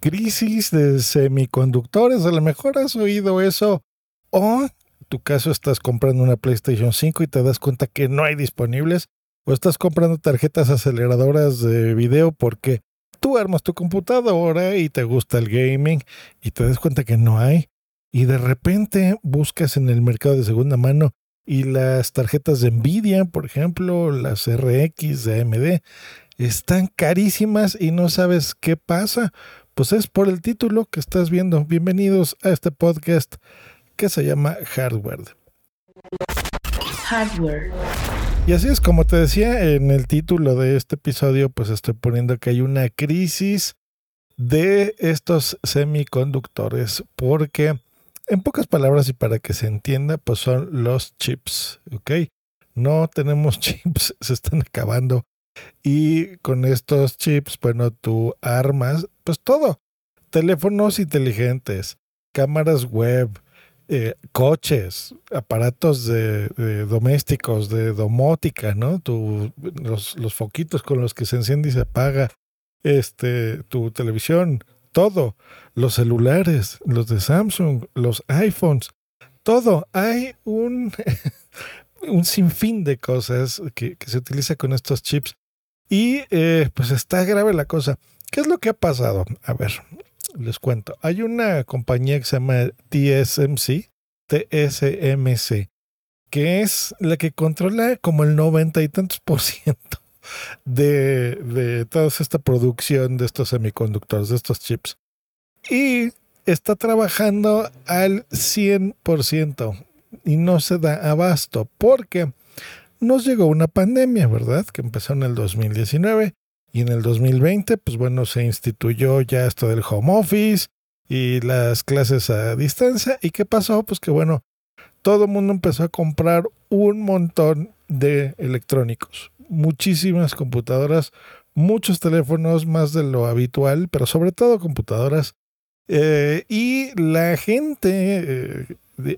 Crisis de semiconductores. A lo mejor has oído eso. O en tu caso estás comprando una PlayStation 5 y te das cuenta que no hay disponibles. O estás comprando tarjetas aceleradoras de video porque tú armas tu computadora y te gusta el gaming y te das cuenta que no hay. Y de repente buscas en el mercado de segunda mano y las tarjetas de Nvidia, por ejemplo, las RX de AMD, están carísimas y no sabes qué pasa. Pues es por el título que estás viendo. Bienvenidos a este podcast que se llama Hardware. Hardware. Y así es como te decía en el título de este episodio, pues estoy poniendo que hay una crisis de estos semiconductores porque en pocas palabras y para que se entienda, pues son los chips, ¿ok? No tenemos chips, se están acabando. Y con estos chips, bueno, tú armas, pues todo. Teléfonos inteligentes, cámaras web, eh, coches, aparatos de, domésticos, de domótica, ¿no? Tu, los, los foquitos con los que se enciende y se apaga, este, tu televisión, todo, los celulares, los de Samsung, los iPhones, todo. Hay un, un sinfín de cosas que, que, se utiliza con estos chips. Y eh, pues está grave la cosa. ¿Qué es lo que ha pasado? A ver, les cuento. Hay una compañía que se llama TSMC, TSMC, que es la que controla como el noventa y tantos por ciento de, de toda esta producción de estos semiconductores, de estos chips. Y está trabajando al 100% y no se da abasto porque nos llegó una pandemia, ¿verdad? Que empezó en el 2019 y en el 2020, pues bueno, se instituyó ya esto del home office y las clases a distancia. ¿Y qué pasó? Pues que bueno, todo el mundo empezó a comprar un montón de electrónicos, muchísimas computadoras, muchos teléfonos más de lo habitual, pero sobre todo computadoras. Eh, y la gente eh,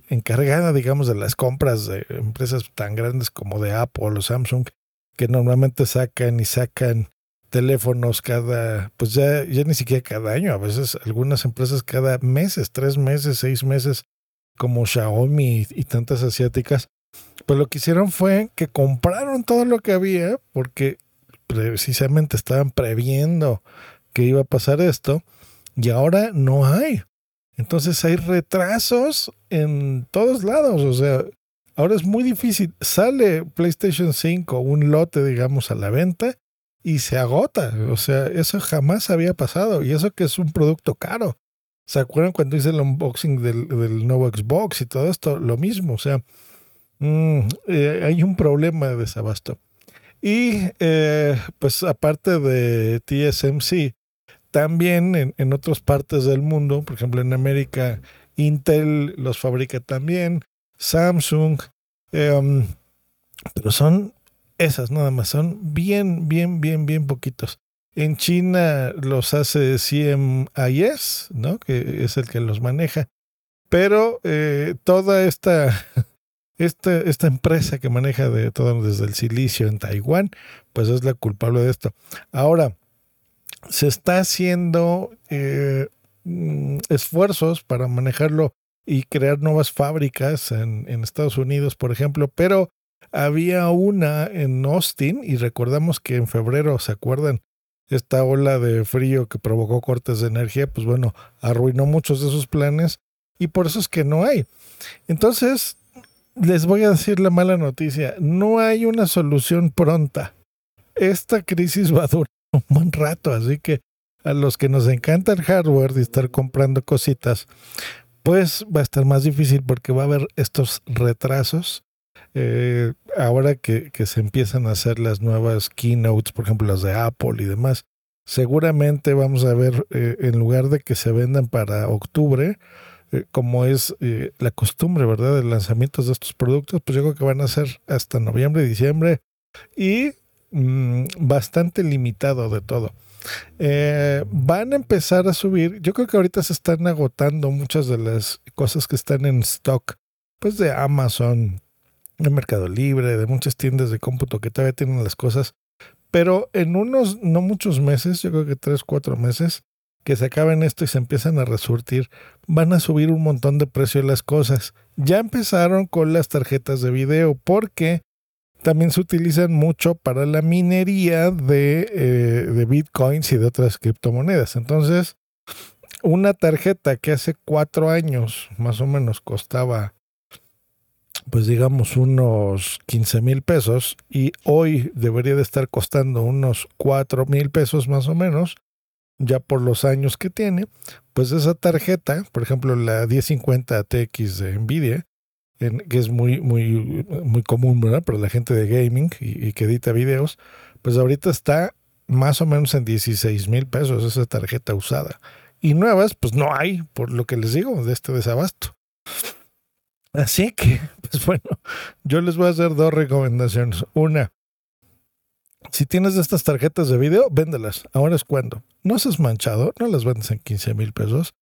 encargada, digamos, de las compras de empresas tan grandes como de Apple o Samsung, que normalmente sacan y sacan teléfonos cada, pues ya, ya ni siquiera cada año, a veces algunas empresas cada meses, tres meses, seis meses, como Xiaomi y tantas asiáticas, pues lo que hicieron fue que compraron todo lo que había porque precisamente estaban previendo que iba a pasar esto y ahora no hay. Entonces hay retrasos en todos lados, o sea, ahora es muy difícil. Sale PlayStation 5, un lote, digamos, a la venta y se agota. O sea, eso jamás había pasado y eso que es un producto caro. ¿Se acuerdan cuando hice el unboxing del, del nuevo Xbox y todo esto? Lo mismo, o sea, mmm, eh, hay un problema de desabasto. Y eh, pues aparte de TSMC, también en, en, otras partes del mundo, por ejemplo en América, Intel los fabrica también, Samsung, eh, pero son esas nada más, son bien, bien, bien, bien poquitos. En China los hace CMIS, ¿no? que es el que los maneja, pero eh, toda esta, esta, esta empresa que maneja de todo desde el silicio en Taiwán, pues es la culpable de esto. Ahora, se está haciendo eh, esfuerzos para manejarlo y crear nuevas fábricas en, en, Estados Unidos, por ejemplo, pero había una en Austin y recordamos que en febrero, ¿se acuerdan? Esta ola de frío que provocó cortes de energía, pues bueno, arruinó muchos de sus planes y por eso es que no hay. Entonces, les voy a decir la mala noticia, no hay una solución pronta. Esta crisis va a durar un buen rato, así que a los que nos encanta el hardware y estar comprando cositas, pues va a estar más difícil porque va a haber estos retrasos. Eh, ahora que, que, se empiezan a hacer las nuevas keynotes, por ejemplo las de Apple y demás, Seguramente vamos a ver, eh, en lugar de que se vendan para octubre, eh, como es la costumbre, ¿verdad?, de lanzamientos de estos productos, pues yo creo que van a ser hasta noviembre, diciembre y mm, bastante limitado de todo. van a empezar a subir, yo creo que ahorita se están agotando muchas de las cosas que están en stock, pues de Amazon, de Mercado Libre, de muchas tiendas de cómputo que todavía tienen las cosas pero en unos, no muchos meses, yo creo que tres, cuatro meses, que se acaben esto y se empiezan a resurtir, van a subir un montón de precio las cosas. Ya empezaron con las tarjetas de video porque también se utilizan mucho para la minería de, eh, de bitcoins y de otras criptomonedas. Entonces, una tarjeta que hace cuatro años más o menos costaba pues digamos unos 15 mil pesos y hoy debería de estar costando unos 4 mil pesos más o menos, ya por los años que tiene, pues esa tarjeta, por ejemplo la 1050 TX de Nvidia, que es muy, muy, muy común, ¿verdad? Para la gente de gaming y, que edita videos, pues ahorita está más o menos en 16 mil pesos esa tarjeta usada. Y nuevas, pues no hay, por lo que les digo, de este desabasto. Así que, pues bueno, yo les voy a hacer dos recomendaciones. Una, si tienes estas tarjetas de video, véndelas. Ahora es cuando. No seas manchado, no las vendes en 15 mil pesos.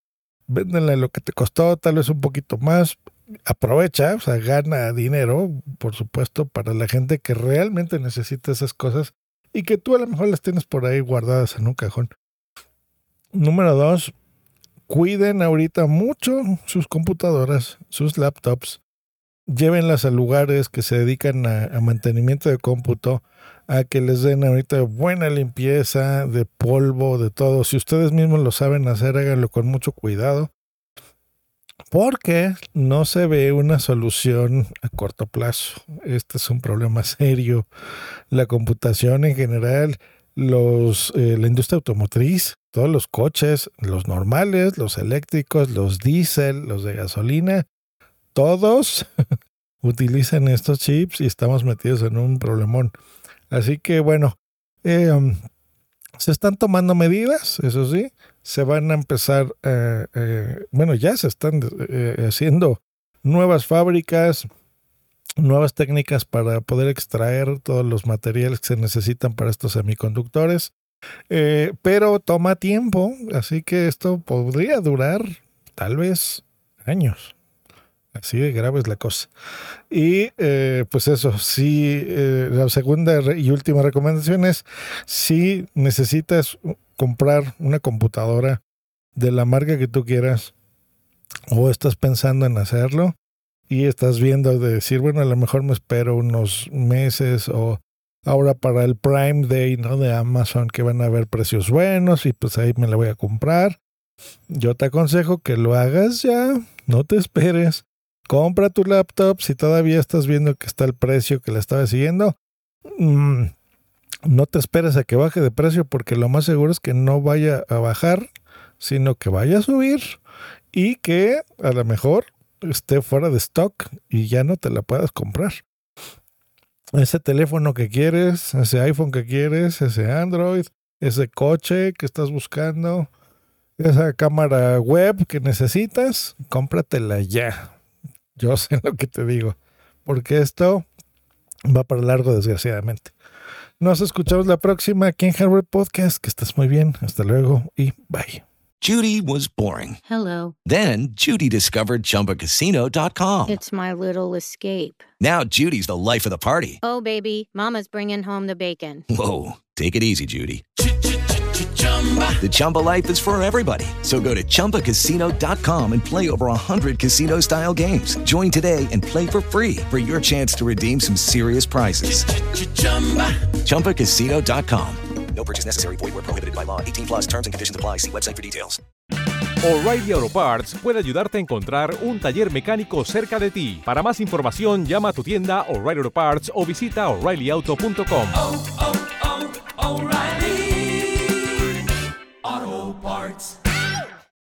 Véndela lo que te costó, tal vez un poquito más. Aprovecha, o sea, gana dinero, por supuesto, para la gente que realmente necesita esas cosas y que tú a lo mejor las tienes por ahí guardadas en un cajón. Número dos, cuiden ahorita mucho sus computadoras, sus laptops, llévenlas a lugares que se dedican a, mantenimiento de cómputo, a que les den ahorita buena limpieza de polvo, de todo. Si ustedes mismos lo saben hacer, háganlo con mucho cuidado. Porque no se ve una solución a corto plazo. Este es un problema serio. La computación en general, los, eh, la industria automotriz, todos los coches, los normales, los eléctricos, los diésel, los de gasolina, todos utilizan estos chips y estamos metidos en un problemón. Así que bueno, eh, um, se están tomando medidas, eso sí, se van a empezar, eh, eh, bueno, ya se están haciendo nuevas fábricas, nuevas técnicas para poder extraer todos los materiales que se necesitan para estos semiconductores. Eh, pero toma tiempo, así que esto podría durar tal vez años. Así de grave es la cosa. Y eh, pues eso, eh, la segunda y última recomendación es, si necesitas comprar una computadora de la marca que tú quieras o estás pensando en hacerlo y estás viendo de decir, bueno, a lo mejor me espero unos meses o ahora para el Prime Day, ¿no? De Amazon, que van a haber precios buenos y pues ahí me la voy a comprar. Yo te aconsejo que lo hagas ya, no te esperes. Compra tu laptop si todavía estás viendo que está el precio que la estaba siguiendo. Mm, no te esperes a que baje de precio porque lo más seguro es que no vaya a bajar, sino que vaya a subir y que a lo mejor esté fuera de stock y ya no te la puedas comprar ese teléfono que quieres, ese iPhone que quieres, ese Android, ese coche que estás buscando, esa cámara web que necesitas, cómpratela ya. Yo sé lo que te digo, porque esto va para largo desgraciadamente. Nos escuchamos la próxima aquí en Hardware Podcast. Que estés muy bien. Hasta luego y bye. Judy was boring. Hello. Then Judy discovered chumbacasino.com. It's my little escape. Now Judy's the life of the party. Oh, baby, Mama's bringing home the bacon. Whoa. Take it easy, Judy. The Chumba life is for everybody. So go to ChumbaCasino.com and play over 100 casino style games. Join today and play for free for your chance to redeem some serious prizes. ChumbaCasino.com. No purchase necessary. Void where prohibited by law. 18 plus terms and conditions apply. See website for details. O'Reilly Auto Parts puede ayudarte a encontrar un taller mecánico cerca de ti. Para más información, llama a tu tienda O'Reilly Auto Parts o visita O'ReillyAuto.com.